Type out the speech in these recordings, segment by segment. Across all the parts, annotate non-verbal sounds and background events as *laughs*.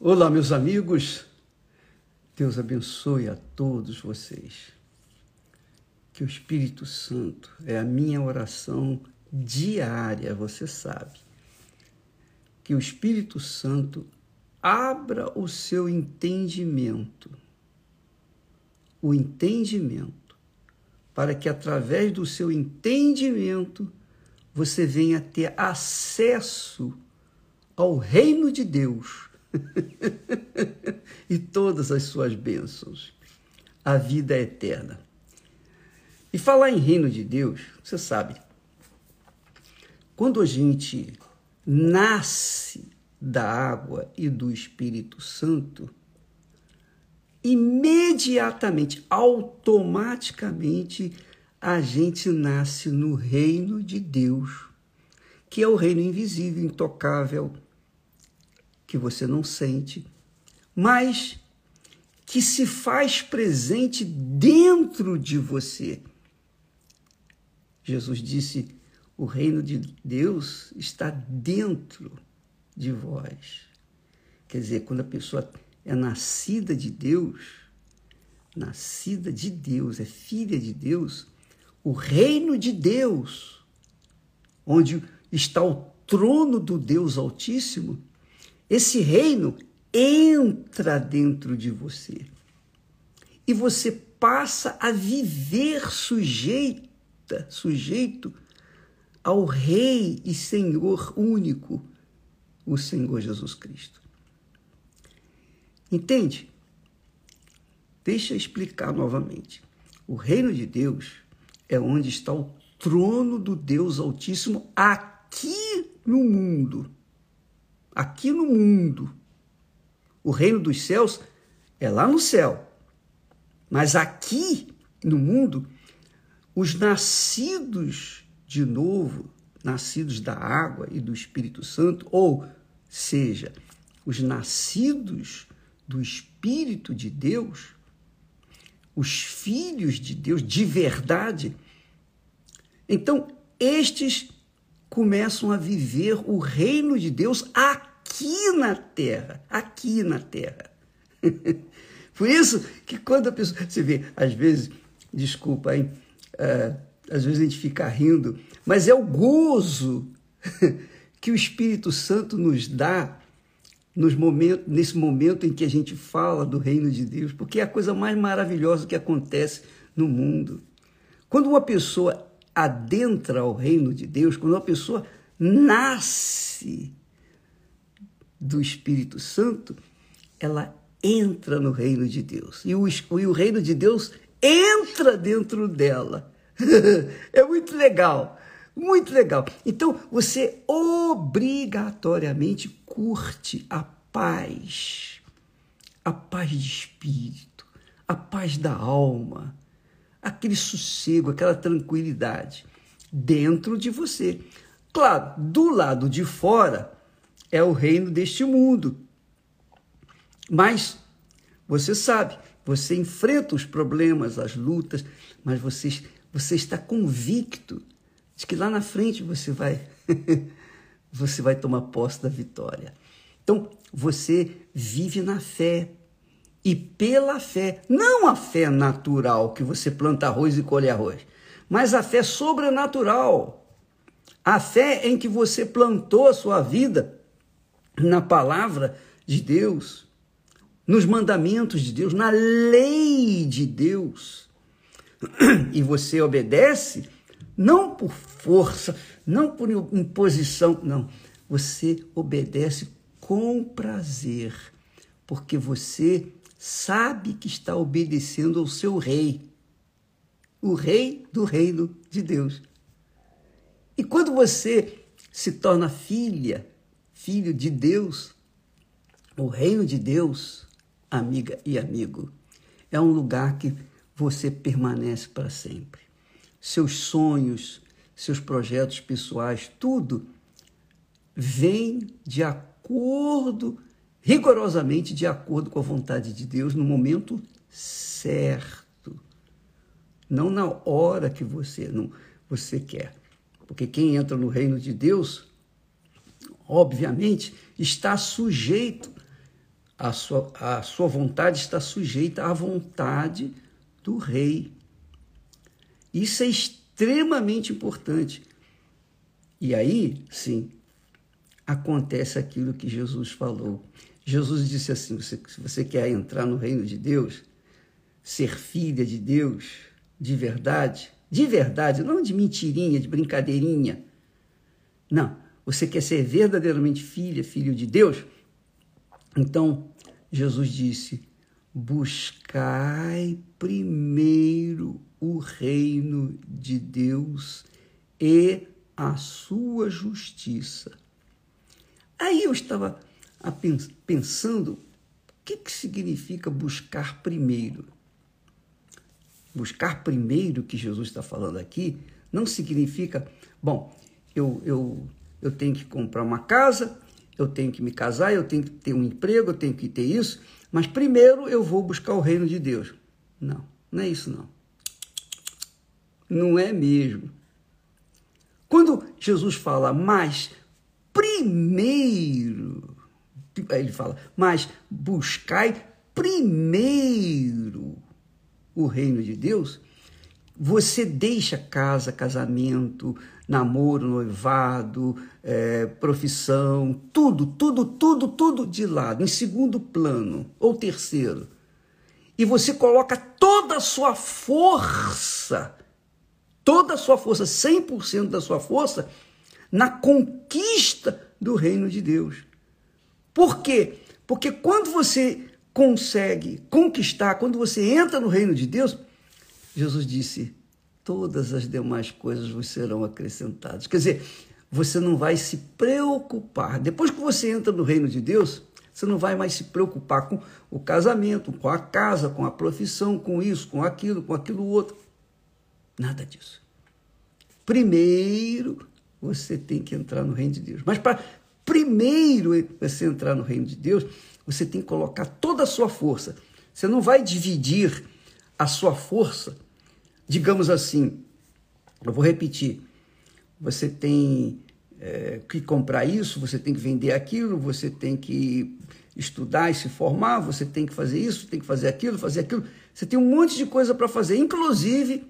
Olá, meus amigos. Deus abençoe a todos vocês. Que o Espírito Santo é a minha oração diária, você sabe. Que o Espírito Santo abra o seu entendimento. O entendimento. Para que através do seu entendimento você venha ter acesso ao reino de Deus *laughs* e todas as suas bênçãos, a vida é eterna. E falar em reino de Deus, você sabe, quando a gente nasce da água e do Espírito Santo, imediatamente, automaticamente, a gente nasce no reino de Deus, que é o reino invisível, intocável, que você não sente, mas que se faz presente dentro de você. Jesus disse: o reino de Deus está dentro de vós. Quer dizer, quando a pessoa é nascida de Deus, nascida de Deus, é filha de Deus, o reino de Deus, onde está o trono do Deus Altíssimo, esse reino entra dentro de você e você passa a viver sujeita, sujeito ao Rei e Senhor único, o Senhor Jesus Cristo. Entende? Deixa eu explicar novamente. O reino de Deus é onde está o trono do Deus Altíssimo aqui no mundo aqui no mundo. O reino dos céus é lá no céu. Mas aqui no mundo, os nascidos de novo, nascidos da água e do Espírito Santo, ou seja, os nascidos do Espírito de Deus, os filhos de Deus de verdade, então estes começam a viver o reino de Deus aqui na terra, aqui na terra. *laughs* Por isso que quando a pessoa, você vê, às vezes, desculpa, hein, uh, às vezes a gente fica rindo, mas é o gozo *laughs* que o Espírito Santo nos dá nos nesse momento em que a gente fala do reino de Deus, porque é a coisa mais maravilhosa que acontece no mundo. Quando uma pessoa adentra ao reino de Deus, quando uma pessoa nasce do Espírito Santo, ela entra no reino de Deus. E o, e o reino de Deus entra dentro dela. *laughs* é muito legal, muito legal. Então, você obrigatoriamente curte a paz, a paz de espírito, a paz da alma, aquele sossego, aquela tranquilidade dentro de você. Claro, do lado de fora é o reino deste mundo. Mas você sabe, você enfrenta os problemas, as lutas, mas você, você está convicto de que lá na frente você vai *laughs* você vai tomar posse da vitória. Então, você vive na fé, e pela fé, não a fé natural, que você planta arroz e colhe arroz, mas a fé sobrenatural. A fé em que você plantou a sua vida na palavra de Deus, nos mandamentos de Deus, na lei de Deus. E você obedece não por força, não por imposição, não. Você obedece com prazer, porque você sabe que está obedecendo ao seu rei, o rei do reino de Deus. E quando você se torna filha, filho de Deus, o reino de Deus, amiga e amigo, é um lugar que você permanece para sempre. Seus sonhos, seus projetos pessoais, tudo vem de acordo rigorosamente de acordo com a vontade de Deus no momento certo. Não na hora que você não você quer. Porque quem entra no reino de Deus, obviamente, está sujeito a sua, a sua vontade está sujeita à vontade do rei. Isso é extremamente importante. E aí, sim, acontece aquilo que Jesus falou. Jesus disse assim: se você quer entrar no reino de Deus, ser filha de Deus de verdade, de verdade, não de mentirinha, de brincadeirinha. Não, você quer ser verdadeiramente filha, filho de Deus? Então, Jesus disse: buscai primeiro o reino de Deus e a sua justiça. Aí eu estava pensando o que, que significa buscar primeiro. Buscar primeiro que Jesus está falando aqui não significa, bom, eu, eu, eu tenho que comprar uma casa, eu tenho que me casar, eu tenho que ter um emprego, eu tenho que ter isso, mas primeiro eu vou buscar o reino de Deus. Não, não é isso não. Não é mesmo. Quando Jesus fala, mas primeiro, ele fala, mas buscai primeiro o reino de Deus, você deixa casa, casamento, namoro, noivado, é, profissão, tudo, tudo, tudo, tudo de lado, em segundo plano ou terceiro. E você coloca toda a sua força, toda a sua força, 100% da sua força, na conquista do reino de Deus. Por quê? Porque quando você consegue conquistar, quando você entra no reino de Deus, Jesus disse: todas as demais coisas vos serão acrescentadas. Quer dizer, você não vai se preocupar. Depois que você entra no reino de Deus, você não vai mais se preocupar com o casamento, com a casa, com a profissão, com isso, com aquilo, com aquilo outro. Nada disso. Primeiro, você tem que entrar no reino de Deus. Mas para primeiro você entrar no reino de Deus, você tem que colocar toda a sua força. Você não vai dividir a sua força, digamos assim. Eu vou repetir. Você tem é, que comprar isso, você tem que vender aquilo, você tem que estudar e se formar, você tem que fazer isso, tem que fazer aquilo, fazer aquilo. Você tem um monte de coisa para fazer, inclusive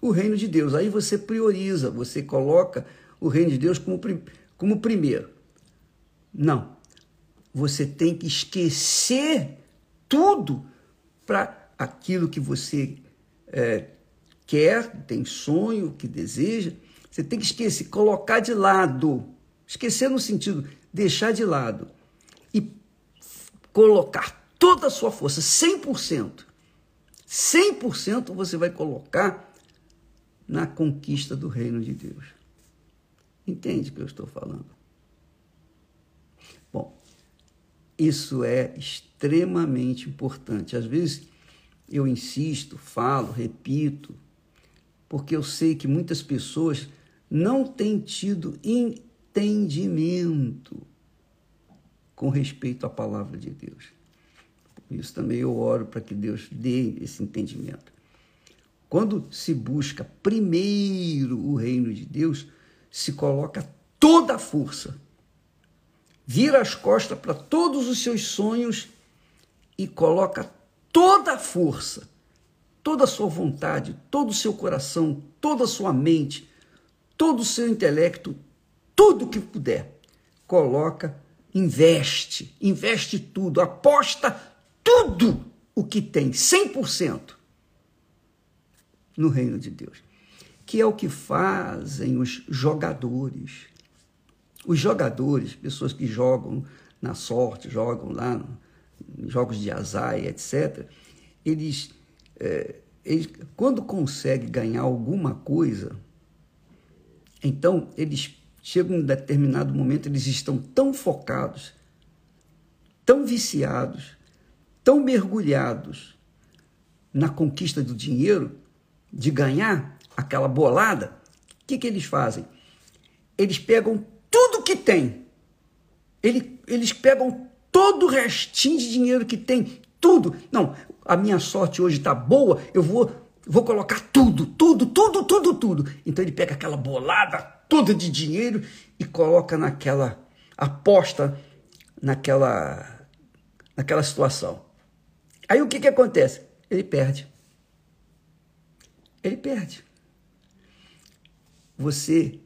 o reino de Deus. Aí você prioriza, você coloca o reino de Deus como, como primeiro. Não. Você tem que esquecer tudo para aquilo que você é, quer, tem sonho, que deseja. Você tem que esquecer, colocar de lado. Esquecer no sentido, deixar de lado. E colocar toda a sua força, 100%. 100% você vai colocar na conquista do reino de Deus. Entende o que eu estou falando? Bom, isso é extremamente importante. Às vezes eu insisto, falo, repito, porque eu sei que muitas pessoas não têm tido entendimento com respeito à palavra de Deus. Isso também eu oro para que Deus dê esse entendimento. Quando se busca primeiro o reino de Deus, se coloca toda a força, vira as costas para todos os seus sonhos e coloca toda a força, toda a sua vontade, todo o seu coração, toda a sua mente, todo o seu intelecto, tudo que puder, coloca, investe, investe tudo, aposta tudo o que tem, 100% no reino de Deus que é o que fazem os jogadores. Os jogadores, pessoas que jogam na sorte, jogam lá jogos de azar etc., eles, é, eles, quando conseguem ganhar alguma coisa, então eles chegam em um determinado momento, eles estão tão focados, tão viciados, tão mergulhados na conquista do dinheiro, de ganhar, aquela bolada, o que, que eles fazem? Eles pegam tudo que tem. Eles, eles pegam todo o restinho de dinheiro que tem, tudo. Não, a minha sorte hoje está boa, eu vou, vou colocar tudo, tudo, tudo, tudo, tudo. Então ele pega aquela bolada toda de dinheiro e coloca naquela aposta, naquela naquela situação. Aí o que, que acontece? Ele perde. Ele perde. Você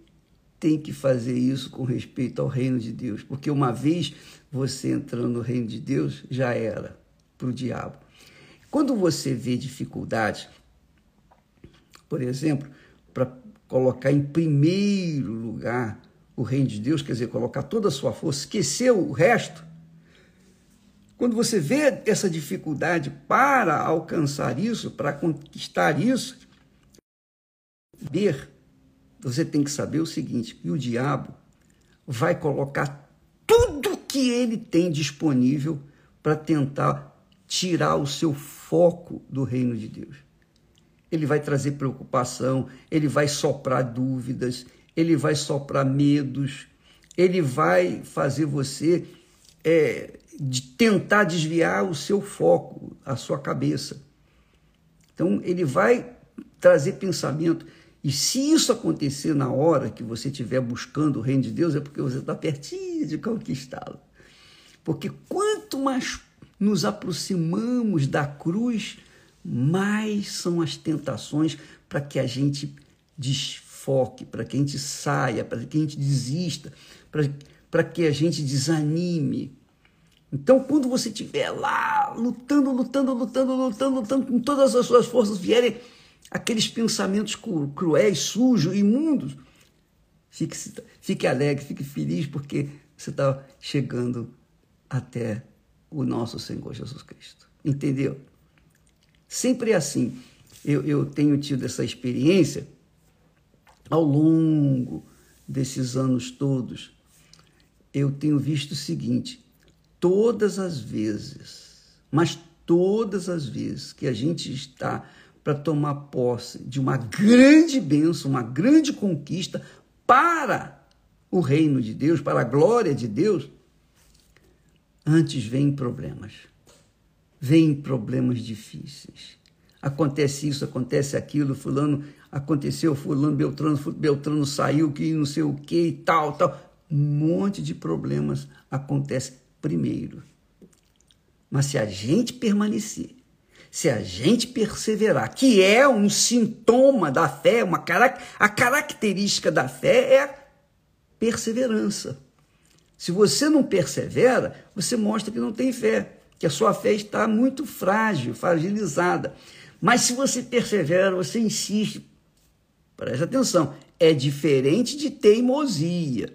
tem que fazer isso com respeito ao reino de Deus, porque uma vez você entrando no reino de Deus, já era para o diabo. Quando você vê dificuldades, por exemplo, para colocar em primeiro lugar o reino de Deus, quer dizer, colocar toda a sua força, esquecer o resto. Quando você vê essa dificuldade para alcançar isso, para conquistar isso, ver, você tem que saber o seguinte: que o diabo vai colocar tudo que ele tem disponível para tentar tirar o seu foco do reino de Deus. Ele vai trazer preocupação, ele vai soprar dúvidas, ele vai soprar medos, ele vai fazer você é, de tentar desviar o seu foco, a sua cabeça. Então, ele vai trazer pensamento. E se isso acontecer na hora que você estiver buscando o reino de Deus, é porque você está pertinho de conquistá-lo. Porque quanto mais nos aproximamos da cruz, mais são as tentações para que a gente desfoque, para que a gente saia, para que a gente desista, para que a gente desanime. Então, quando você estiver lá lutando, lutando, lutando, lutando, lutando, com todas as suas forças vierem aqueles pensamentos cruéis, sujos, imundos, fique, fique alegre, fique feliz, porque você está chegando até o nosso Senhor Jesus Cristo. Entendeu? Sempre é assim. Eu, eu tenho tido essa experiência ao longo desses anos todos. Eu tenho visto o seguinte: todas as vezes, mas todas as vezes que a gente está para tomar posse de uma grande bênção, uma grande conquista para o reino de Deus, para a glória de Deus, antes vem problemas. Vem problemas difíceis. Acontece isso, acontece aquilo, fulano aconteceu, fulano, Beltrano, Beltrano saiu, que não sei o que e tal, tal. Um monte de problemas acontece primeiro. Mas se a gente permanecer, se a gente perseverar, que é um sintoma da fé, uma a característica da fé é a perseverança. Se você não persevera, você mostra que não tem fé, que a sua fé está muito frágil, fragilizada. Mas se você persevera, você insiste, preste atenção, é diferente de teimosia.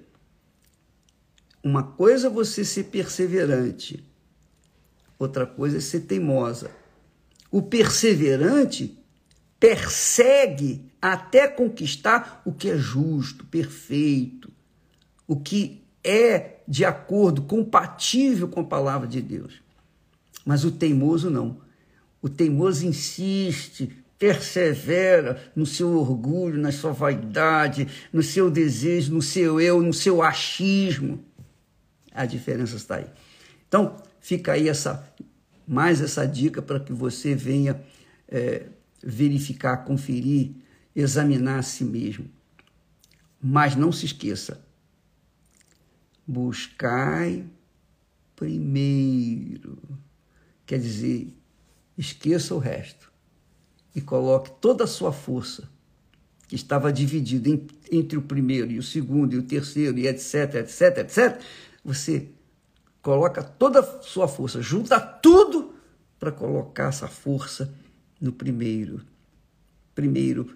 Uma coisa é você ser perseverante, outra coisa é ser teimosa. O perseverante persegue até conquistar o que é justo, perfeito, o que é de acordo, compatível com a palavra de Deus. Mas o teimoso não. O teimoso insiste, persevera no seu orgulho, na sua vaidade, no seu desejo, no seu eu, no seu achismo. A diferença está aí. Então, fica aí essa mais essa dica para que você venha é, verificar, conferir, examinar a si mesmo. Mas não se esqueça, buscai primeiro. Quer dizer, esqueça o resto e coloque toda a sua força, que estava dividida entre o primeiro e o segundo e o terceiro, e etc, etc, etc. Você coloca toda a sua força, junta tudo para colocar essa força no primeiro. Primeiro,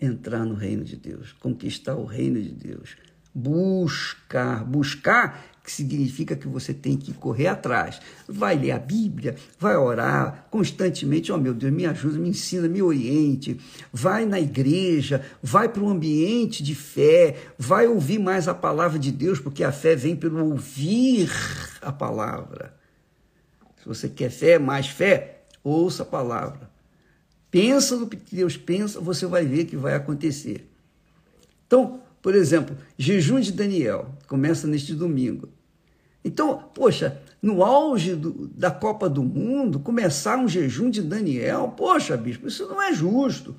entrar no reino de Deus, conquistar o reino de Deus buscar. Buscar que significa que você tem que correr atrás. Vai ler a Bíblia, vai orar constantemente. Oh, meu Deus, me ajuda, me ensina, me oriente. Vai na igreja, vai para um ambiente de fé, vai ouvir mais a palavra de Deus, porque a fé vem pelo ouvir a palavra. Se você quer fé, mais fé, ouça a palavra. Pensa no que Deus pensa, você vai ver que vai acontecer. Então, por exemplo, jejum de Daniel, começa neste domingo. Então, poxa, no auge do, da Copa do Mundo, começar um jejum de Daniel, poxa, bispo, isso não é justo.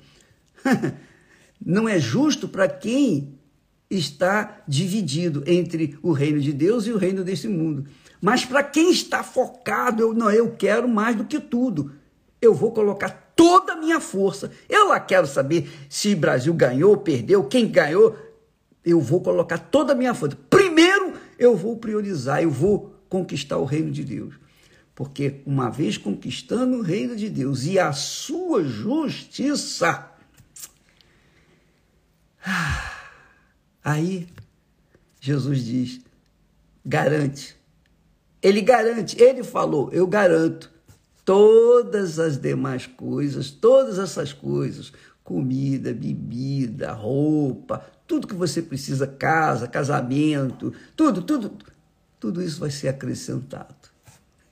*laughs* não é justo para quem está dividido entre o reino de Deus e o reino desse mundo. Mas para quem está focado, eu não, eu quero mais do que tudo. Eu vou colocar toda a minha força. Eu lá quero saber se Brasil ganhou, perdeu, quem ganhou. Eu vou colocar toda a minha força. Primeiro, eu vou priorizar, eu vou conquistar o reino de Deus. Porque uma vez conquistando o reino de Deus e a sua justiça, aí Jesus diz: garante. Ele garante, ele falou, eu garanto todas as demais coisas, todas essas coisas, comida, bebida, roupa, tudo que você precisa, casa, casamento, tudo, tudo, tudo isso vai ser acrescentado.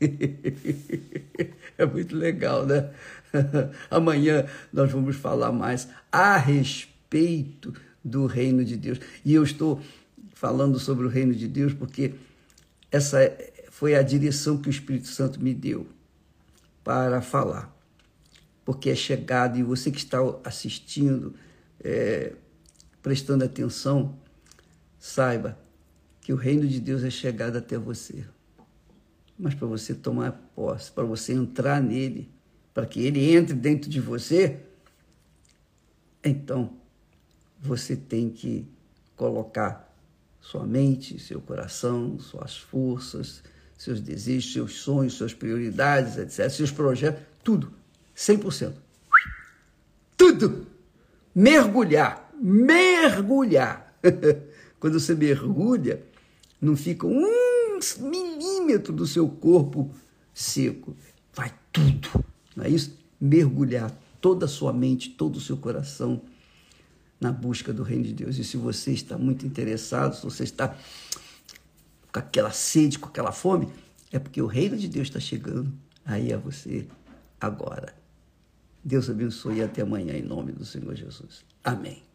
*laughs* é muito legal, né? *laughs* Amanhã nós vamos falar mais a respeito do reino de Deus. E eu estou falando sobre o reino de Deus porque essa foi a direção que o Espírito Santo me deu para falar. Porque é chegado, e você que está assistindo, é, prestando atenção, saiba que o reino de Deus é chegado até você. Mas para você tomar posse, para você entrar nele, para que ele entre dentro de você, então você tem que colocar sua mente, seu coração, suas forças, seus desejos, seus sonhos, suas prioridades, etc., seus projetos, tudo, 100%. Tudo! Mergulhar, mergulhar. *laughs* Quando você mergulha, não fica um milímetro do seu corpo seco. Vai tudo, não é isso? Mergulhar toda a sua mente, todo o seu coração na busca do reino de Deus. E se você está muito interessado, se você está com aquela sede, com aquela fome, é porque o reino de Deus está chegando aí a você agora. Deus abençoe e até amanhã, em nome do Senhor Jesus. Amém.